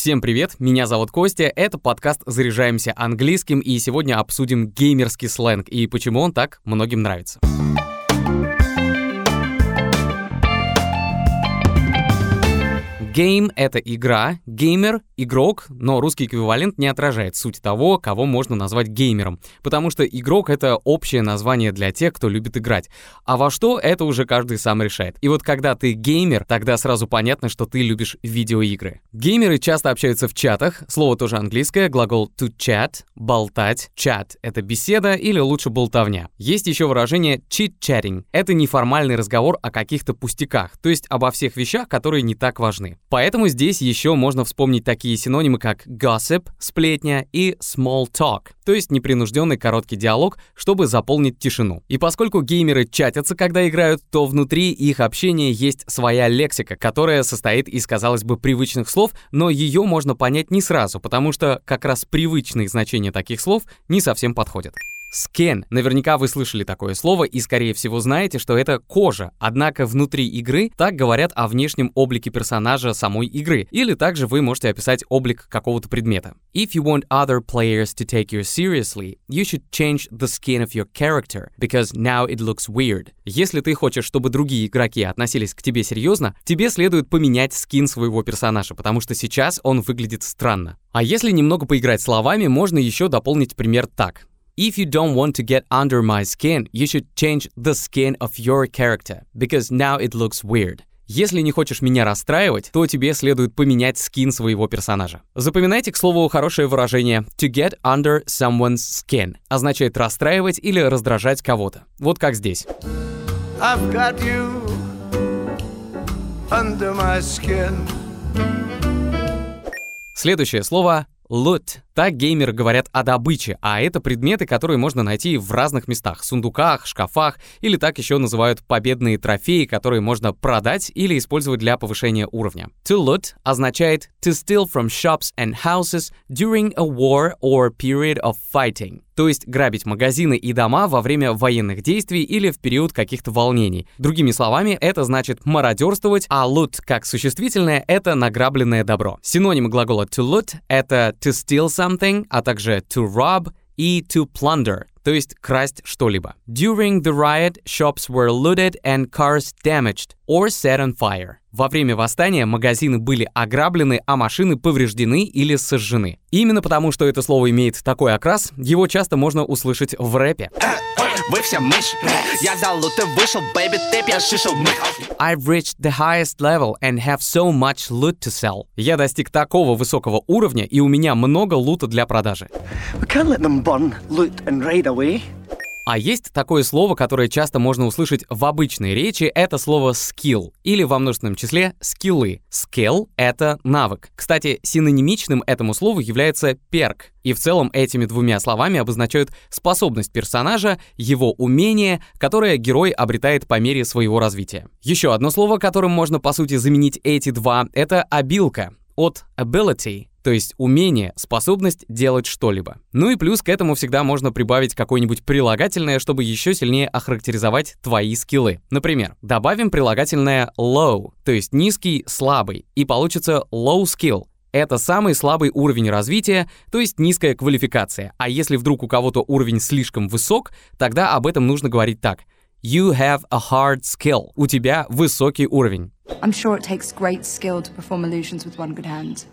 Всем привет, меня зовут Костя, это подкаст «Заряжаемся английским» и сегодня обсудим геймерский сленг и почему он так многим нравится. Game — это игра, геймер — игрок, но русский эквивалент не отражает суть того, кого можно назвать геймером, потому что игрок — это общее название для тех, кто любит играть. А во что — это уже каждый сам решает. И вот когда ты геймер, тогда сразу понятно, что ты любишь видеоигры. Геймеры часто общаются в чатах, слово тоже английское, глагол to chat, болтать, chat — это беседа или лучше болтовня. Есть еще выражение chit-chatting — это неформальный разговор о каких-то пустяках, то есть обо всех вещах, которые не так важны. Поэтому здесь еще можно вспомнить такие синонимы, как gossip, сплетня и small talk, то есть непринужденный короткий диалог, чтобы заполнить тишину. И поскольку геймеры чатятся, когда играют, то внутри их общения есть своя лексика, которая состоит из, казалось бы, привычных слов, но ее можно понять не сразу, потому что как раз привычные значения таких слов не совсем подходят. Skin. Наверняка вы слышали такое слово и, скорее всего, знаете, что это кожа. Однако внутри игры так говорят о внешнем облике персонажа самой игры. Или также вы можете описать облик какого-то предмета. If you want other players to take you seriously, you should change the skin of your character, because now it looks weird. Если ты хочешь, чтобы другие игроки относились к тебе серьезно, тебе следует поменять скин своего персонажа, потому что сейчас он выглядит странно. А если немного поиграть словами, можно еще дополнить пример так. If you don't want to get under my skin, you should change the skin of your character, because now it looks weird. Если не хочешь меня расстраивать, то тебе следует поменять скин своего персонажа. Запоминайте, к слову, хорошее выражение «to get under someone's skin» означает расстраивать или раздражать кого-то. Вот как здесь. I've got you under my skin. Следующее слово Loot. Так геймеры говорят о добыче, а это предметы, которые можно найти в разных местах, сундуках, шкафах, или так еще называют победные трофеи, которые можно продать или использовать для повышения уровня. To loot означает to steal from shops and houses during a war or period of fighting то есть грабить магазины и дома во время военных действий или в период каких-то волнений. Другими словами, это значит мародерствовать, а loot как существительное — это награбленное добро. Синонимы глагола to loot — это to steal something, а также to rob и to plunder, то есть красть что-либо. During the riot, shops were looted and cars damaged or set on fire. Во время восстания магазины были ограблены, а машины повреждены или сожжены. Именно потому, что это слово имеет такой окрас, его часто можно услышать в рэпе. Вы все мышь, я за луты вышел, baby, ты пьяшишил I've reached the highest level and have so much loot to sell. Я достиг такого высокого уровня, и у меня много лута для продажи. We can't let them burn, loot and raid away. А есть такое слово, которое часто можно услышать в обычной речи, это слово skill, или во множественном числе скиллы. Skill — это навык. Кстати, синонимичным этому слову является перк, и в целом этими двумя словами обозначают способность персонажа, его умение, которое герой обретает по мере своего развития. Еще одно слово, которым можно по сути заменить эти два, это обилка от ability, то есть умение, способность делать что-либо. Ну и плюс к этому всегда можно прибавить какое-нибудь прилагательное, чтобы еще сильнее охарактеризовать твои скиллы. Например, добавим прилагательное low, то есть низкий, слабый, и получится low skill, это самый слабый уровень развития, то есть низкая квалификация. А если вдруг у кого-то уровень слишком высок, тогда об этом нужно говорить так. You have a hard skill. У тебя высокий уровень. I'm sure it takes great skill to perform illusions with one good hand.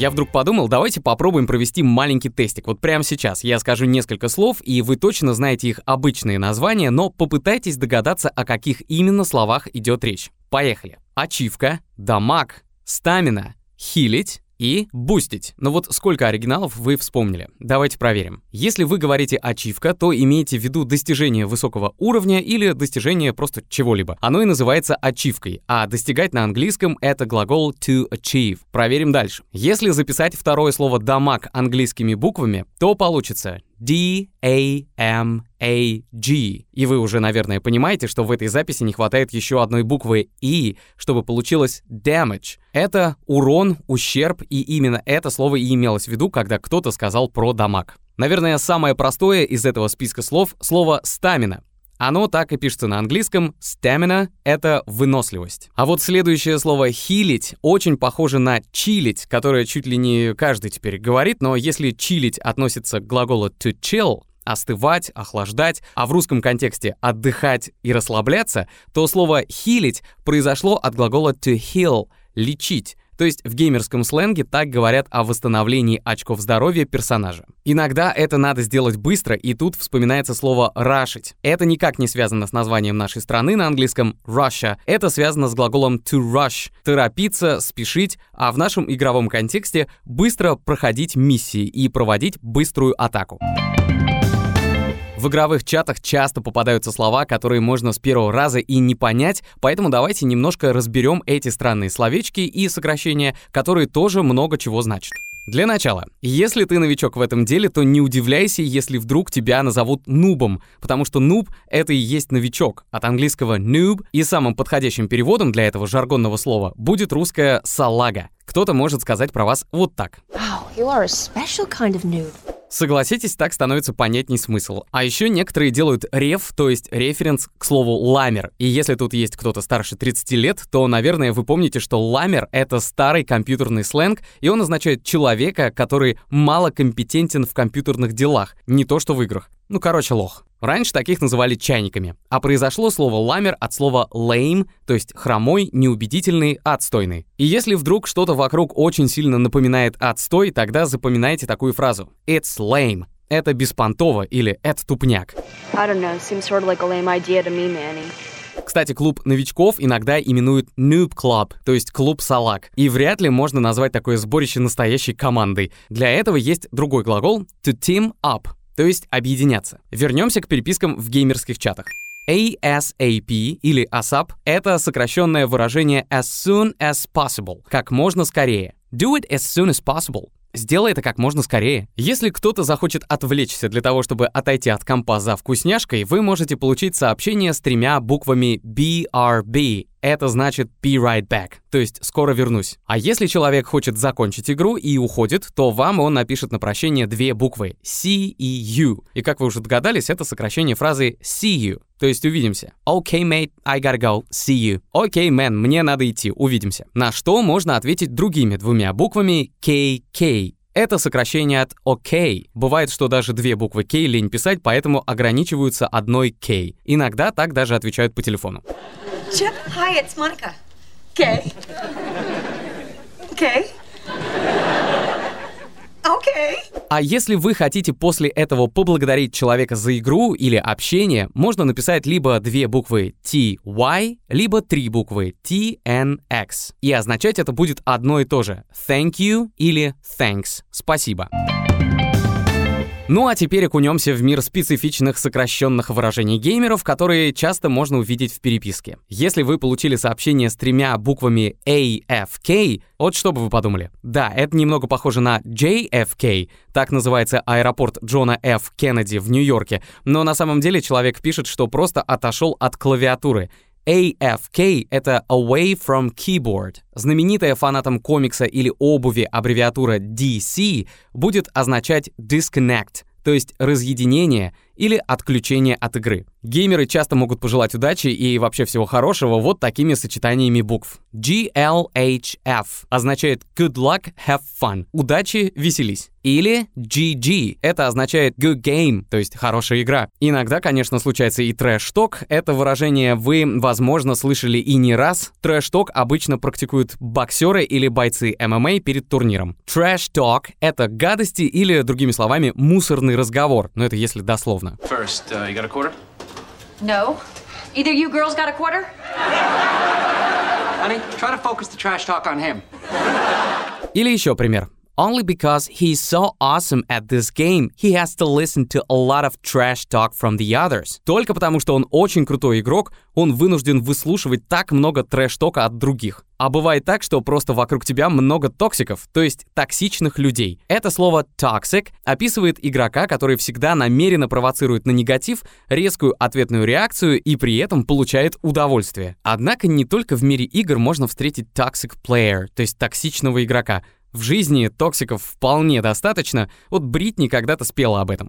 Я вдруг подумал, давайте попробуем провести маленький тестик. Вот прямо сейчас я скажу несколько слов, и вы точно знаете их обычные названия, но попытайтесь догадаться, о каких именно словах идет речь. Поехали. Ачивка, дамаг, стамина, хилить, и бустить. Но вот сколько оригиналов вы вспомнили? Давайте проверим. Если вы говорите ачивка, то имейте в виду достижение высокого уровня или достижение просто чего-либо. Оно и называется ачивкой, а достигать на английском это глагол to achieve. Проверим дальше. Если записать второе слово дамаг английскими буквами, то получится D-A-M-A-G. И вы уже, наверное, понимаете, что в этой записи не хватает еще одной буквы И, чтобы получилось damage. Это урон, ущерб, и именно это слово и имелось в виду, когда кто-то сказал про дамаг. Наверное, самое простое из этого списка слов — слово «стамина». Оно так и пишется на английском. Stamina — это выносливость. А вот следующее слово «хилить» очень похоже на «чилить», которое чуть ли не каждый теперь говорит, но если «чилить» относится к глаголу to chill, остывать, охлаждать, а в русском контексте отдыхать и расслабляться, то слово «хилить» произошло от глагола to heal — лечить. То есть в геймерском сленге так говорят о восстановлении очков здоровья персонажа. Иногда это надо сделать быстро, и тут вспоминается слово «рашить». Это никак не связано с названием нашей страны на английском Russia. Это связано с глаголом to rush — торопиться, спешить, а в нашем игровом контексте быстро проходить миссии и проводить быструю атаку. В игровых чатах часто попадаются слова, которые можно с первого раза и не понять, поэтому давайте немножко разберем эти странные словечки и сокращения, которые тоже много чего значат. Для начала, если ты новичок в этом деле, то не удивляйся, если вдруг тебя назовут нубом, потому что нуб — это и есть новичок, от английского noob, и самым подходящим переводом для этого жаргонного слова будет русское «салага». Кто-то может сказать про вас вот так. Wow, you are a special kind of noob. Согласитесь, так становится понятней смысл. А еще некоторые делают реф, то есть референс к слову ламер. И если тут есть кто-то старше 30 лет, то, наверное, вы помните, что ламер — это старый компьютерный сленг, и он означает человека, который мало компетентен в компьютерных делах, не то что в играх. Ну, короче, лох. Раньше таких называли чайниками. А произошло слово «ламер» от слова «lame», то есть хромой, неубедительный, отстойный. И если вдруг что-то вокруг очень сильно напоминает отстой, тогда запоминайте такую фразу. It's lame. Это беспонтово или это тупняк. Кстати, клуб новичков иногда именуют Noob Club, то есть клуб салак. И вряд ли можно назвать такое сборище настоящей командой. Для этого есть другой глагол to team up, то есть объединяться. Вернемся к перепискам в геймерских чатах. ASAP или ASAP — это сокращенное выражение as soon as possible, как можно скорее. Do it as soon as possible. Сделай это как можно скорее. Если кто-то захочет отвлечься для того, чтобы отойти от компа за вкусняшкой, вы можете получить сообщение с тремя буквами BRB это значит be right back, то есть скоро вернусь. А если человек хочет закончить игру и уходит, то вам он напишет на прощение две буквы C и U. И как вы уже догадались, это сокращение фразы see you, то есть увидимся. Okay, mate, I gotta go, see you. Okay, man, мне надо идти, увидимся. На что можно ответить другими двумя буквами KK. Это сокращение от OK. Бывает, что даже две буквы K лень писать, поэтому ограничиваются одной K. Иногда так даже отвечают по телефону. Chip, hi, it's Monica. Okay. Okay. Okay. А если вы хотите после этого поблагодарить человека за игру или общение, можно написать либо две буквы TY, либо три буквы TNX. И означать это будет одно и то же. Thank you или thanks. Спасибо. Ну а теперь окунемся в мир специфичных сокращенных выражений геймеров, которые часто можно увидеть в переписке. Если вы получили сообщение с тремя буквами AFK, вот что бы вы подумали? Да, это немного похоже на JFK, так называется аэропорт Джона Ф. Кеннеди в Нью-Йорке, но на самом деле человек пишет, что просто отошел от клавиатуры. AFK — это Away from Keyboard. Знакомая фанатам комикса или обуви аббревиатура DC будет означать Disconnect, то есть разъединение или отключение от игры. Геймеры часто могут пожелать удачи и вообще всего хорошего вот такими сочетаниями букв. GLHF означает Good luck, have fun. Удачи, веселись. Или GG. Это означает good game, то есть хорошая игра. Иногда, конечно, случается и трэш-ток. Это выражение вы, возможно, слышали и не раз. Трэш-ток обычно практикуют боксеры или бойцы ММА перед турниром. Трэш-ток — это гадости или, другими словами, мусорный разговор. Но это если дословно. First, uh, you got a quarter? No. Either you girls got a quarter? Honey, try to focus the trash talk on him. Или еще пример. Only because he's so awesome at this game, he has to listen to a lot of trash talk from the others. Только потому, что он очень крутой игрок, он вынужден выслушивать так много трэш-тока от других. А бывает так, что просто вокруг тебя много токсиков, то есть токсичных людей. Это слово toxic описывает игрока, который всегда намеренно провоцирует на негатив, резкую ответную реакцию и при этом получает удовольствие. Однако не только в мире игр можно встретить toxic player, то есть токсичного игрока. В жизни токсиков вполне достаточно, вот Бритни когда-то спела об этом.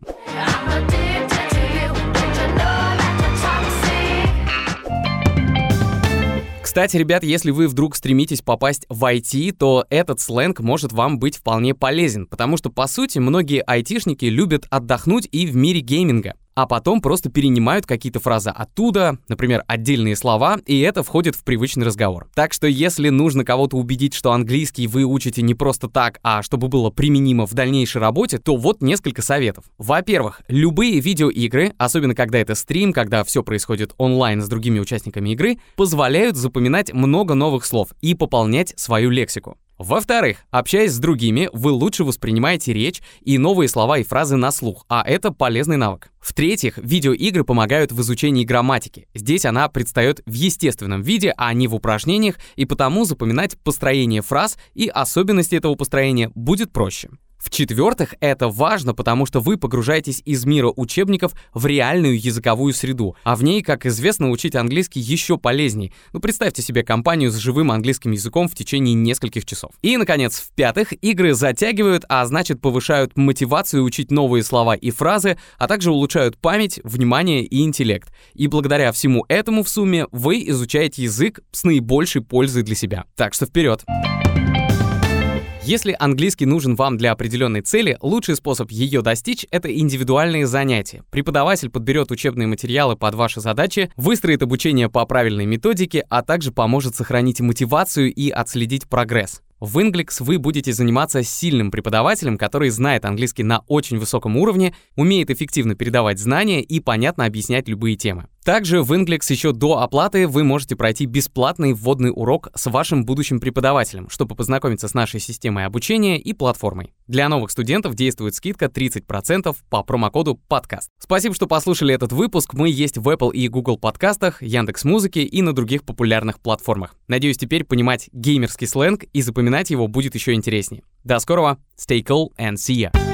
Кстати, ребят, если вы вдруг стремитесь попасть в IT, то этот сленг может вам быть вполне полезен, потому что, по сути, многие айтишники любят отдохнуть и в мире гейминга а потом просто перенимают какие-то фразы оттуда, например, отдельные слова, и это входит в привычный разговор. Так что если нужно кого-то убедить, что английский вы учите не просто так, а чтобы было применимо в дальнейшей работе, то вот несколько советов. Во-первых, любые видеоигры, особенно когда это стрим, когда все происходит онлайн с другими участниками игры, позволяют запоминать много новых слов и пополнять свою лексику. Во-вторых, общаясь с другими, вы лучше воспринимаете речь и новые слова и фразы на слух, а это полезный навык. В-третьих, видеоигры помогают в изучении грамматики. Здесь она предстает в естественном виде, а не в упражнениях, и потому запоминать построение фраз и особенности этого построения будет проще. В-четвертых, это важно, потому что вы погружаетесь из мира учебников в реальную языковую среду, а в ней, как известно, учить английский еще полезней. Ну, представьте себе компанию с живым английским языком в течение нескольких часов. И, наконец, в-пятых, игры затягивают, а значит повышают мотивацию учить новые слова и фразы, а также улучшают память, внимание и интеллект. И благодаря всему этому в сумме вы изучаете язык с наибольшей пользой для себя. Так что вперед! Если английский нужен вам для определенной цели, лучший способ ее достичь — это индивидуальные занятия. Преподаватель подберет учебные материалы под ваши задачи, выстроит обучение по правильной методике, а также поможет сохранить мотивацию и отследить прогресс. В Inglix вы будете заниматься сильным преподавателем, который знает английский на очень высоком уровне, умеет эффективно передавать знания и понятно объяснять любые темы. Также в Inglix еще до оплаты вы можете пройти бесплатный вводный урок с вашим будущим преподавателем, чтобы познакомиться с нашей системой обучения и платформой. Для новых студентов действует скидка 30% по промокоду подкаст. Спасибо, что послушали этот выпуск. Мы есть в Apple и Google подкастах, Яндекс Музыке и на других популярных платформах. Надеюсь, теперь понимать геймерский сленг и запоминать его будет еще интереснее. До скорого. Stay cool and see ya.